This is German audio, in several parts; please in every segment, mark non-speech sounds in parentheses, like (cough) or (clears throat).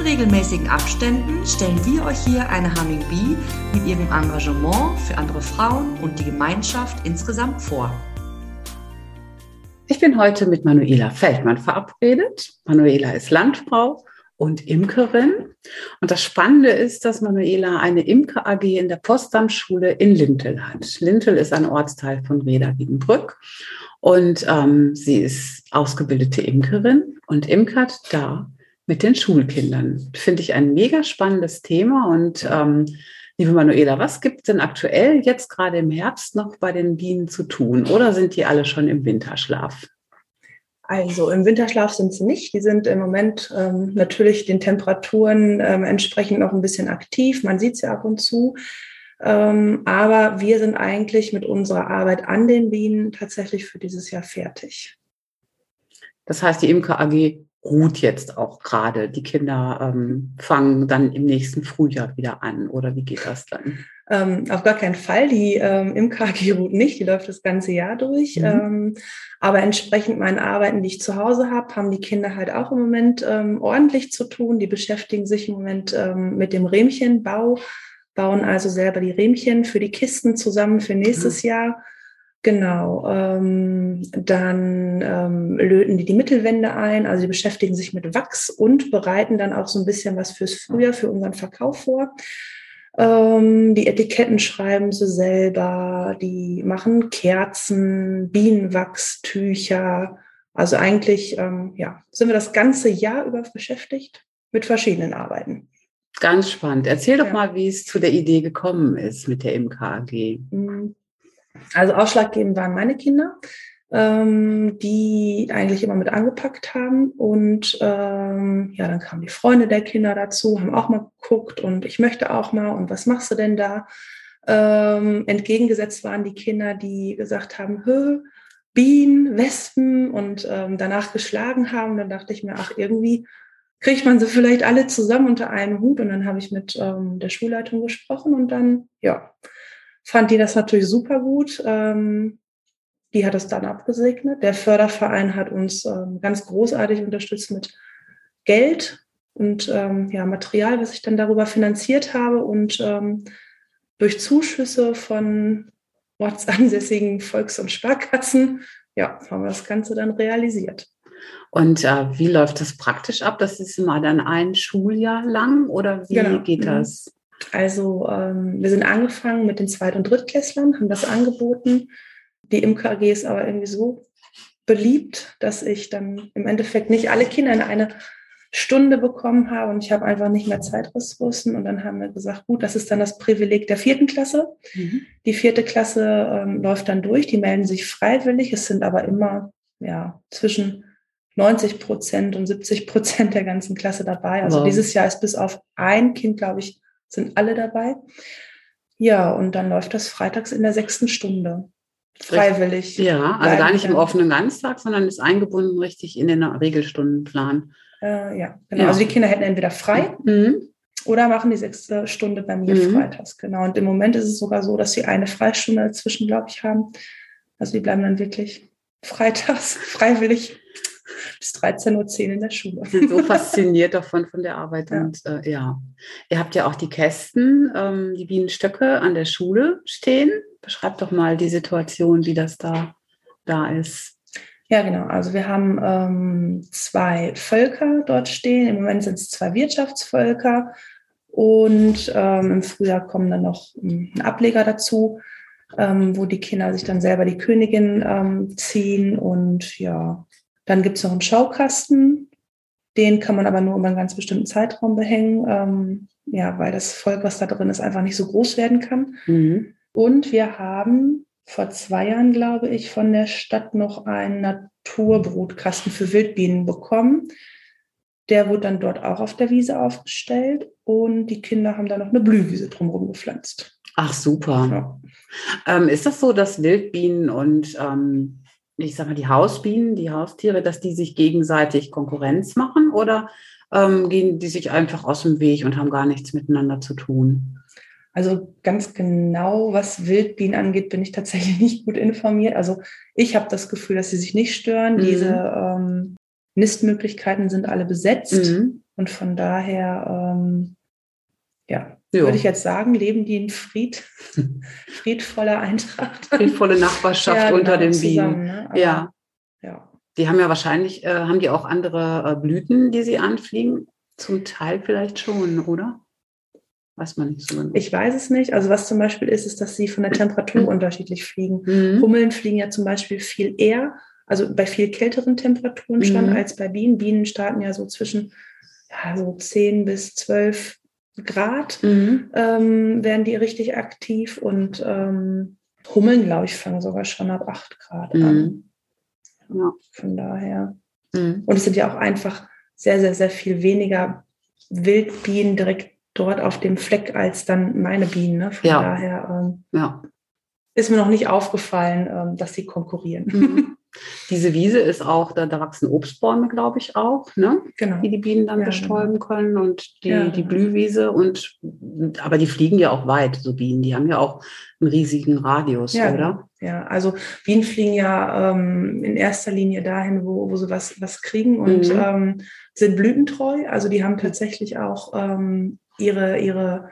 In regelmäßigen Abständen stellen wir euch hier eine Humming Bee mit ihrem Engagement für andere Frauen und die Gemeinschaft insgesamt vor. Ich bin heute mit Manuela Feldmann verabredet. Manuela ist Landfrau und Imkerin. Und das Spannende ist, dass Manuela eine Imker AG in der Postamtschule in Lintel hat. Lintel ist ein Ortsteil von Reda Wiedenbrück. Und ähm, sie ist ausgebildete Imkerin und imkert da mit den Schulkindern. Finde ich ein mega spannendes Thema. Und ähm, liebe Manuela, was gibt es denn aktuell jetzt gerade im Herbst noch bei den Bienen zu tun? Oder sind die alle schon im Winterschlaf? Also im Winterschlaf sind sie nicht. Die sind im Moment ähm, natürlich den Temperaturen ähm, entsprechend noch ein bisschen aktiv. Man sieht sie ab und zu. Ähm, aber wir sind eigentlich mit unserer Arbeit an den Bienen tatsächlich für dieses Jahr fertig. Das heißt, die Imker AG ruht jetzt auch gerade. Die Kinder ähm, fangen dann im nächsten Frühjahr wieder an. Oder wie geht das dann? Ähm, auf gar keinen Fall. Die ähm, IMKG ruht nicht, die läuft das ganze Jahr durch. Mhm. Ähm, aber entsprechend meinen Arbeiten, die ich zu Hause habe, haben die Kinder halt auch im Moment ähm, ordentlich zu tun. Die beschäftigen sich im Moment ähm, mit dem Rähmchenbau, bauen also selber die Rähmchen für die Kisten zusammen für nächstes mhm. Jahr. Genau, ähm, dann ähm, löten die die Mittelwände ein, also die beschäftigen sich mit Wachs und bereiten dann auch so ein bisschen was fürs Frühjahr, für unseren Verkauf vor. Ähm, die Etiketten schreiben sie selber, die machen Kerzen, Bienenwachstücher. Also eigentlich ähm, ja, sind wir das ganze Jahr über beschäftigt mit verschiedenen Arbeiten. Ganz spannend. Erzähl doch ja. mal, wie es zu der Idee gekommen ist mit der MKG. Mhm. Also ausschlaggebend waren meine Kinder, ähm, die eigentlich immer mit angepackt haben. Und ähm, ja, dann kamen die Freunde der Kinder dazu, haben auch mal geguckt und ich möchte auch mal und was machst du denn da? Ähm, entgegengesetzt waren die Kinder, die gesagt haben, Hö, Bienen, Wespen und ähm, danach geschlagen haben. Dann dachte ich mir, ach, irgendwie kriegt man sie vielleicht alle zusammen unter einen Hut. Und dann habe ich mit ähm, der Schulleitung gesprochen und dann, ja, fand die das natürlich super gut. Ähm, die hat es dann abgesegnet. Der Förderverein hat uns ähm, ganz großartig unterstützt mit Geld und ähm, ja, Material, was ich dann darüber finanziert habe. Und ähm, durch Zuschüsse von ortsansässigen Volks- und Sparkassen, ja, haben wir das Ganze dann realisiert. Und äh, wie läuft das praktisch ab? Das ist immer dann ein Schuljahr lang oder wie genau. geht mhm. das? Also ähm, wir sind angefangen mit den Zweit- und Drittklässlern, haben das angeboten. Die Imker AG ist aber irgendwie so beliebt, dass ich dann im Endeffekt nicht alle Kinder in eine Stunde bekommen habe und ich habe einfach nicht mehr Zeitressourcen. Und dann haben wir gesagt, gut, das ist dann das Privileg der vierten Klasse. Mhm. Die vierte Klasse ähm, läuft dann durch, die melden sich freiwillig. Es sind aber immer ja, zwischen 90 Prozent und 70 Prozent der ganzen Klasse dabei. Also wow. dieses Jahr ist bis auf ein Kind, glaube ich, sind alle dabei. Ja, und dann läuft das freitags in der sechsten Stunde. Freiwillig. Ja, also gar nicht im offenen Ganztag, sondern ist eingebunden richtig in den Regelstundenplan. Äh, ja, genau. Ja. Also die Kinder hätten entweder frei mhm. oder machen die sechste Stunde bei mir mhm. freitags. Genau. Und im Moment ist es sogar so, dass sie eine Freistunde dazwischen, glaube ich, haben. Also die bleiben dann wirklich freitags (laughs) freiwillig bis 13.10 Uhr in der Schule. Ich bin so fasziniert davon, von der Arbeit. Ja. Und äh, ja, ihr habt ja auch die Kästen, ähm, die Bienenstöcke an der Schule stehen. Beschreibt doch mal die Situation, wie das da, da ist. Ja, genau. Also wir haben ähm, zwei Völker dort stehen. Im Moment sind es zwei Wirtschaftsvölker. Und ähm, im Frühjahr kommen dann noch ähm, ein Ableger dazu, ähm, wo die Kinder sich dann selber die Königin ähm, ziehen. Und ja, dann gibt es noch einen Schaukasten. Den kann man aber nur über einen ganz bestimmten Zeitraum behängen, ähm, ja, weil das Volk, was da drin ist, einfach nicht so groß werden kann. Mhm. Und wir haben vor zwei Jahren, glaube ich, von der Stadt noch einen Naturbrutkasten für Wildbienen bekommen. Der wurde dann dort auch auf der Wiese aufgestellt und die Kinder haben da noch eine Blühwiese drumherum gepflanzt. Ach, super. Ja. Ähm, ist das so, dass Wildbienen und ähm, ich sag mal, die Hausbienen, die Haustiere, dass die sich gegenseitig Konkurrenz machen oder ähm, gehen die sich einfach aus dem Weg und haben gar nichts miteinander zu tun? Also ganz genau, was Wildbienen angeht, bin ich tatsächlich (laughs) nicht gut informiert. Also ich habe das Gefühl, dass sie sich nicht stören. Mhm. Diese ähm, Nistmöglichkeiten sind alle besetzt mhm. und von daher, ähm, ja, jo. würde ich jetzt sagen, leben die in Fried, (laughs) friedvoller Eintracht. Friedvolle Nachbarschaft (laughs) ja, unter genau, den Bienen. Ne? Aber, ja. ja. Die haben ja wahrscheinlich, äh, haben die auch andere äh, Blüten, die sie anfliegen? Zum Teil vielleicht schon, oder? Weiß man nicht so genau. Ich weiß es nicht. Also was zum Beispiel ist, ist, dass sie von der Temperatur (clears throat) unterschiedlich fliegen. Mhm. Hummeln fliegen ja zum Beispiel viel eher, also bei viel kälteren Temperaturen schon mhm. als bei Bienen. Bienen starten ja so zwischen ja, so 10 bis 12 Grad mhm. ähm, werden die richtig aktiv und ähm, Hummeln, glaube ich, fangen sogar schon ab 8 Grad an. Mhm. Ja. Von daher. Mhm. Und es sind ja auch einfach sehr, sehr, sehr viel weniger Wildbienen direkt dort auf dem Fleck als dann meine Bienen. Ne? Von ja. daher ähm, ja. ist mir noch nicht aufgefallen, ähm, dass sie konkurrieren. (laughs) Diese Wiese ist auch, da, da wachsen Obstbäume, glaube ich, auch, ne? Genau. Die die Bienen dann ja, bestäuben genau. können und die, ja, die Blühwiese und aber die fliegen ja auch weit, so Bienen. Die haben ja auch einen riesigen Radius, ja, oder? Ja, also Bienen fliegen ja ähm, in erster Linie dahin, wo, wo sie was, was kriegen und mhm. ähm, sind blütentreu. Also die haben tatsächlich auch ähm, ihre, ihre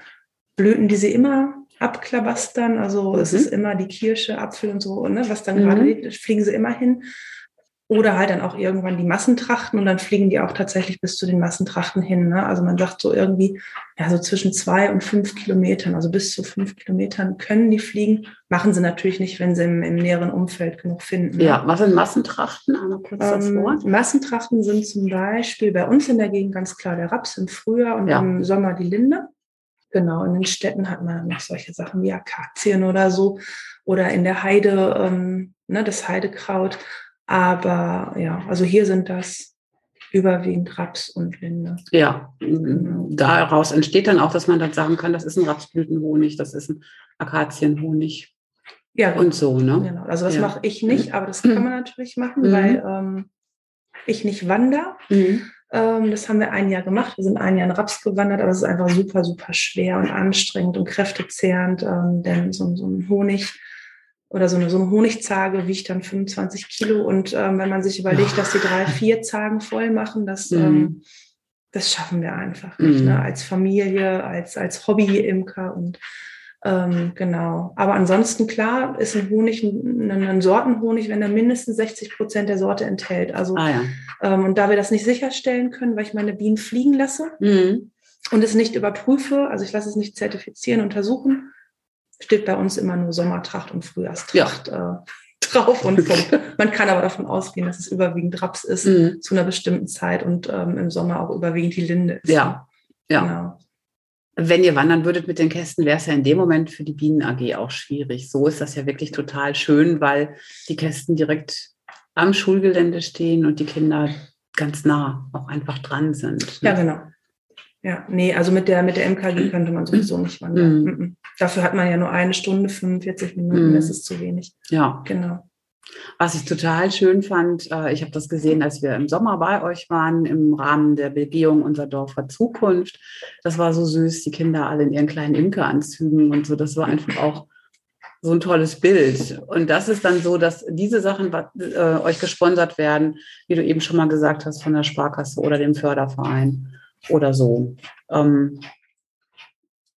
Blüten, die sie immer abklabastern. Also mhm. es ist immer die Kirsche, Apfel und so, ne, was dann mhm. gerade liegt, fliegen sie immer hin. Oder halt dann auch irgendwann die Massentrachten und dann fliegen die auch tatsächlich bis zu den Massentrachten hin. Ne? Also man sagt so irgendwie, ja, so zwischen zwei und fünf Kilometern, also bis zu fünf Kilometern können die fliegen. Machen sie natürlich nicht, wenn sie im, im näheren Umfeld genug finden. Ne? Ja, was sind Massentrachten? Kurz ähm. Massentrachten sind zum Beispiel bei uns in der Gegend ganz klar der Raps im Frühjahr und ja. im Sommer die Linde. Genau, in den Städten hat man noch solche Sachen wie Akazien oder so. Oder in der Heide, ähm, ne, das Heidekraut. Aber ja, also hier sind das überwiegend Raps und Linde. Ja, genau. daraus entsteht dann auch, dass man dann sagen kann, das ist ein Rapsblütenhonig, das ist ein Akazienhonig. Ja, genau. und so, ne? Genau. Also das ja. mache ich nicht, aber das kann man natürlich machen, mhm. weil ähm, ich nicht wandere. Mhm. Ähm, das haben wir ein Jahr gemacht. Wir sind ein Jahr in Raps gewandert, aber es ist einfach super, super schwer und anstrengend und kräftezehrend, ähm, denn so, so ein Honig oder so eine, so eine Honigzage wiegt dann 25 Kilo. Und ähm, wenn man sich überlegt, dass die drei, vier (laughs) Zagen voll machen, das, mhm. ähm, das schaffen wir einfach nicht. Ne? Mhm. Ne? Als Familie, als, als Hobby-Imker und ähm, genau. Aber ansonsten klar ist ein Honig ein, ein Sortenhonig, wenn er mindestens 60 Prozent der Sorte enthält. Also ah, ja. ähm, und da wir das nicht sicherstellen können, weil ich meine Bienen fliegen lasse mhm. und es nicht überprüfe, also ich lasse es nicht zertifizieren, untersuchen, steht bei uns immer nur Sommertracht und Frühjahrstracht ja. äh, drauf und Punkt. (laughs) Man kann aber davon ausgehen, dass es überwiegend Raps ist mhm. zu einer bestimmten Zeit und ähm, im Sommer auch überwiegend die Linde ist. Ja, ja. Genau. Wenn ihr wandern würdet mit den Kästen, wäre es ja in dem Moment für die Bienen AG auch schwierig. So ist das ja wirklich total schön, weil die Kästen direkt am Schulgelände stehen und die Kinder ganz nah auch einfach dran sind. Ne? Ja, genau. Ja, nee, also mit der, mit der MKG könnte man sowieso nicht wandern. Mhm. Dafür hat man ja nur eine Stunde, 45 Minuten, mhm. das ist zu wenig. Ja. Genau. Was ich total schön fand, äh, ich habe das gesehen, als wir im Sommer bei euch waren, im Rahmen der Begehung unserer Dorfer Zukunft. Das war so süß, die Kinder alle in ihren kleinen Imkeranzügen und so. Das war einfach auch so ein tolles Bild. Und das ist dann so, dass diese Sachen äh, euch gesponsert werden, wie du eben schon mal gesagt hast, von der Sparkasse oder dem Förderverein oder so. Ähm,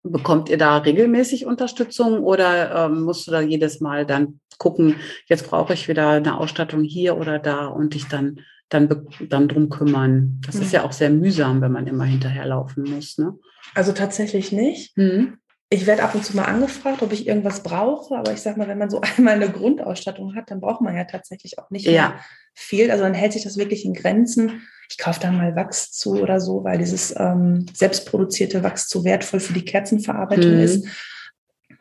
bekommt ihr da regelmäßig Unterstützung oder ähm, musst du da jedes Mal dann gucken, jetzt brauche ich wieder eine Ausstattung hier oder da und dich dann, dann, dann drum kümmern? Das mhm. ist ja auch sehr mühsam, wenn man immer hinterherlaufen muss. Ne? Also tatsächlich nicht. Mhm. Ich werde ab und zu mal angefragt, ob ich irgendwas brauche, aber ich sage mal, wenn man so (laughs) einmal eine Grundausstattung hat, dann braucht man ja tatsächlich auch nicht ja. mehr viel. Also dann hält sich das wirklich in Grenzen ich kaufe dann mal Wachs zu oder so, weil dieses ähm, selbstproduzierte Wachs zu wertvoll für die Kerzenverarbeitung mhm. ist.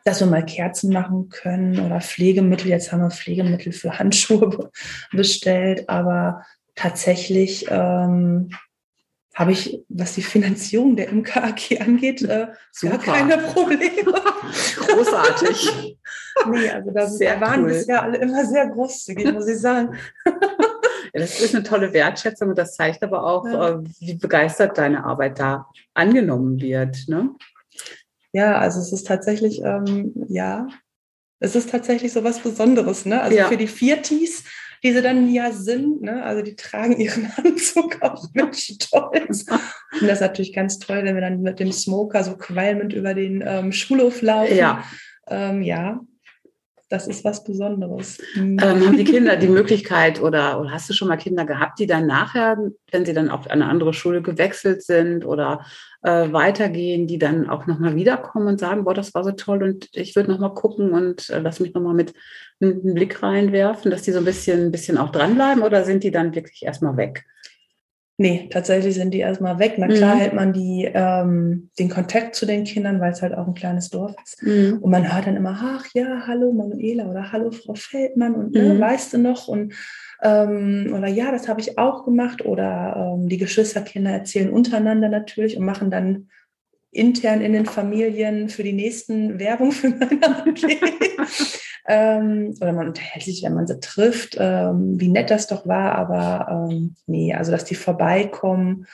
Dass wir mal Kerzen machen können oder Pflegemittel. Jetzt haben wir Pflegemittel für (laughs) Handschuhe bestellt, aber tatsächlich ähm, habe ich, was die Finanzierung der MKAG angeht, äh, gar keine Probleme. Großartig. nee, also da sehr waren cool. bisher alle immer sehr großzügig, muss ich sagen. Ja, das ist eine tolle Wertschätzung und das zeigt aber auch, ja. Äh, wie begeistert deine Arbeit da angenommen wird. Ne? Ja, also es ist tatsächlich, ähm, ja, es ist tatsächlich so was Besonderes. Ne? Also ja. für die Viertis die sie dann ja sind. Ne? Also die tragen ihren (laughs) Anzug auch mit Stolz. Und das ist natürlich ganz toll, wenn wir dann mit dem Smoker so qualmend über den ähm, Schulhof laufen. Ja. Ähm, ja, das ist was Besonderes. Ähm, haben die Kinder die Möglichkeit oder, oder hast du schon mal Kinder gehabt, die dann nachher, wenn sie dann auf eine andere Schule gewechselt sind oder äh, weitergehen, die dann auch nochmal wiederkommen und sagen, boah, das war so toll und ich würde nochmal gucken und äh, lass mich nochmal mit, mit einem Blick reinwerfen, dass die so ein bisschen, ein bisschen auch dranbleiben oder sind die dann wirklich erstmal weg? Nee, tatsächlich sind die erstmal weg. Na klar mhm. hält man die, ähm, den Kontakt zu den Kindern, weil es halt auch ein kleines Dorf ist. Mhm. Und man hört dann immer, ach ja, hallo Manuela oder hallo Frau Feldmann und ne, mhm. weißt du noch? Und ähm, oder ja, das habe ich auch gemacht. Oder ähm, die Geschwisterkinder erzählen untereinander natürlich und machen dann intern in den Familien für die nächsten Werbung für meine (laughs) ähm, oder man unterhält sich, wenn man sie trifft, ähm, wie nett das doch war, aber ähm, nee, also dass die vorbeikommen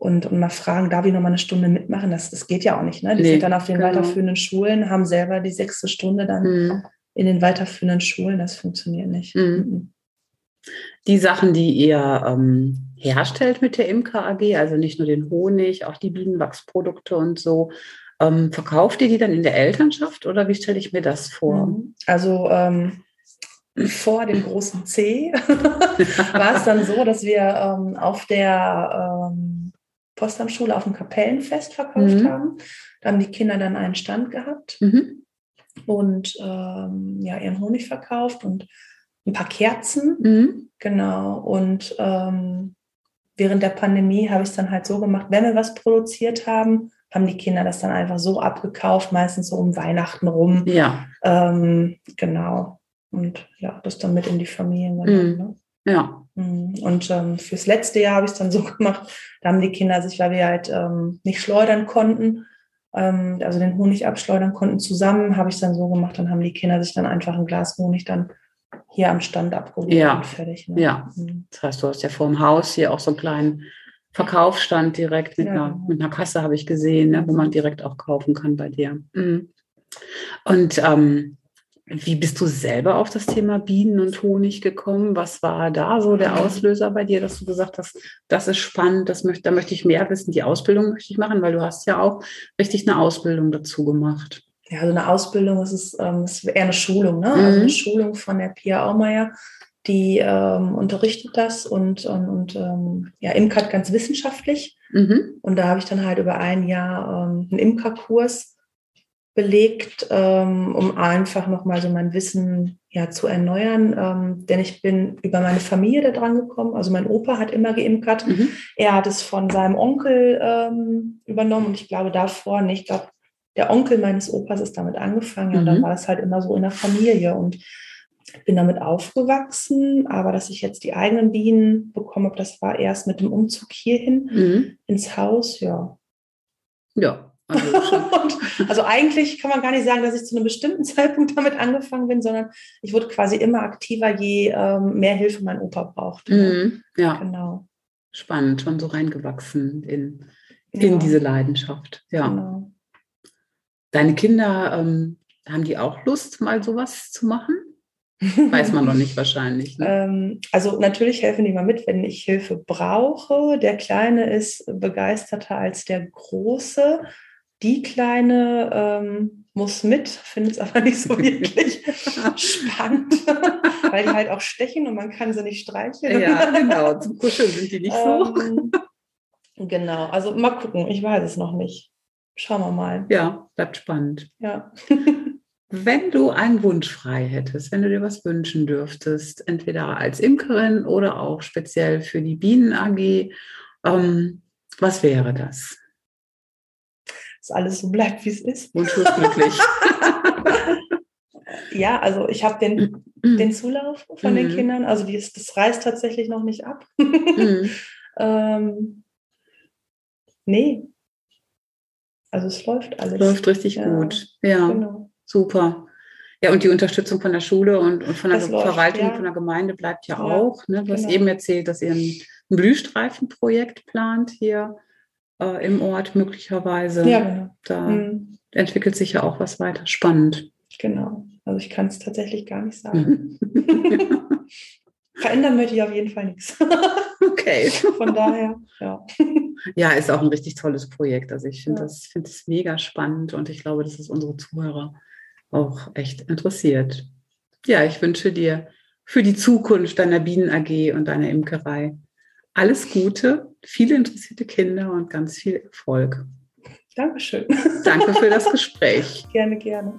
und, und mal fragen, darf ich noch mal eine Stunde mitmachen? Das, das geht ja auch nicht. Ne? Die nee, sind dann auf den genau. weiterführenden Schulen, haben selber die sechste Stunde dann mhm. in den weiterführenden Schulen. Das funktioniert nicht. Mhm. mhm. Die Sachen, die ihr ähm, herstellt mit der Imker AG, also nicht nur den Honig, auch die Bienenwachsprodukte und so, ähm, verkauft ihr die dann in der Elternschaft oder wie stelle ich mir das vor? Mhm. Also ähm, vor dem großen C (laughs) war es dann so, dass wir ähm, auf der ähm, Postamtschule auf dem Kapellenfest verkauft mhm. haben. Da haben die Kinder dann einen Stand gehabt mhm. und ähm, ja, ihren Honig verkauft und ein paar Kerzen. Mhm. Genau. Und ähm, während der Pandemie habe ich es dann halt so gemacht, wenn wir was produziert haben, haben die Kinder das dann einfach so abgekauft, meistens so um Weihnachten rum. Ja. Ähm, genau. Und ja, das dann mit in die Familien genommen. Mhm. Ne? Ja. Mhm. Und ähm, fürs letzte Jahr habe ich es dann (laughs) so gemacht, da haben die Kinder sich, weil wir halt ähm, nicht schleudern konnten, ähm, also den Honig abschleudern konnten zusammen, habe ich es dann so gemacht, dann haben die Kinder sich dann einfach ein Glas Honig dann hier am Stand abgeholt ja. und fertig. Ne? Ja, mhm. das heißt, du hast ja vor dem Haus hier auch so einen kleinen Verkaufsstand direkt mit, ja. einer, genau. mit einer Kasse, habe ich gesehen, ne, wo man direkt auch kaufen kann bei dir. Mhm. Und ähm, wie bist du selber auf das Thema Bienen und Honig gekommen? Was war da so der Auslöser bei dir, dass du gesagt hast, das ist spannend, das möchte, da möchte ich mehr wissen, die Ausbildung möchte ich machen, weil du hast ja auch richtig eine Ausbildung dazu gemacht. Ja, also eine Ausbildung ist, es, ähm, ist eher eine Schulung, ne? Mhm. Also eine Schulung von der Pia Aumeier die ähm, unterrichtet das und, und, und ähm, ja, Imkert ganz wissenschaftlich. Mhm. Und da habe ich dann halt über ein Jahr ähm, einen Imkerkurs belegt, ähm, um einfach nochmal so mein Wissen ja, zu erneuern. Ähm, denn ich bin über meine Familie da dran gekommen. Also mein Opa hat immer geimpft. Mhm. Er hat es von seinem Onkel ähm, übernommen und ich glaube davor nicht. Ich glaube, der Onkel meines Opas ist damit angefangen. Mhm. und dann mhm. war es halt immer so in der Familie. Und bin damit aufgewachsen, aber dass ich jetzt die eigenen Bienen bekommen habe, das war erst mit dem Umzug hierhin mhm. ins Haus, ja. Ja. Also, (laughs) also, eigentlich kann man gar nicht sagen, dass ich zu einem bestimmten (laughs) Zeitpunkt damit angefangen bin, sondern ich wurde quasi immer aktiver, je ähm, mehr Hilfe mein Opa brauchte. Mhm. Ja. Genau. Spannend, schon so reingewachsen in, in ja. diese Leidenschaft. Ja. Genau. Deine Kinder, ähm, haben die auch Lust, mal sowas zu machen? Weiß man noch nicht (laughs) wahrscheinlich. Ne? ähm, also natürlich helfen die mal mit, wenn ich Hilfe brauche. Der Kleine ist begeisterter als der Große. Die Kleine ähm, muss mit, findet es aber nicht so wirklich (laughs) spannend, (laughs) weil die halt auch stechen und man kann sie nicht streicheln. Ja, genau. Zum Kuscheln sind die nicht so. Ähm, genau, also mal gucken. Ich weiß es noch nicht. Schauen wir mal. Ja, bleibt spannend. Ja. (laughs) Wenn du einen Wunsch frei hättest, wenn du dir was wünschen dürftest, entweder als Imkerin oder auch speziell für die Bienen AG, ähm, was wäre das? Dass alles so bleibt, wie es ist. Wunschlos glücklich. (laughs) ja, also ich habe den, den Zulauf von mhm. den Kindern, also die, das reißt tatsächlich noch nicht ab. mhm. (laughs) ähm, Nee. Also es läuft alles. Läuft richtig ja. gut. Ja, genau. super. Ja, und die Unterstützung von der Schule und, und von der das Verwaltung, läuft, ja. von der Gemeinde bleibt ja, ja auch. Ne? Du hast genau. eben erzählt, dass ihr ein, Blühstreifenprojekt plant hier äh, im Ort möglicherweise. Ja, genau. Da mhm. entwickelt sich ja auch was weiter. Spannend. Genau. Also ich kann es tatsächlich gar nicht sagen. (laughs) Verändern möchte ich auf jeden Fall nichts. (laughs) Okay. Von daher, ja. Ja, ist auch ein richtig tolles Projekt. Also ich finde ja. das, find das mega spannend und ich glaube, dass es unsere Zuhörer auch echt interessiert. Ja, ich wünsche dir für die Zukunft deiner Bienen AG und deiner Imkerei alles Gute, viele interessierte Kinder und ganz viel Erfolg. Dankeschön. Danke für das (laughs) Gespräch. gerne, gerne.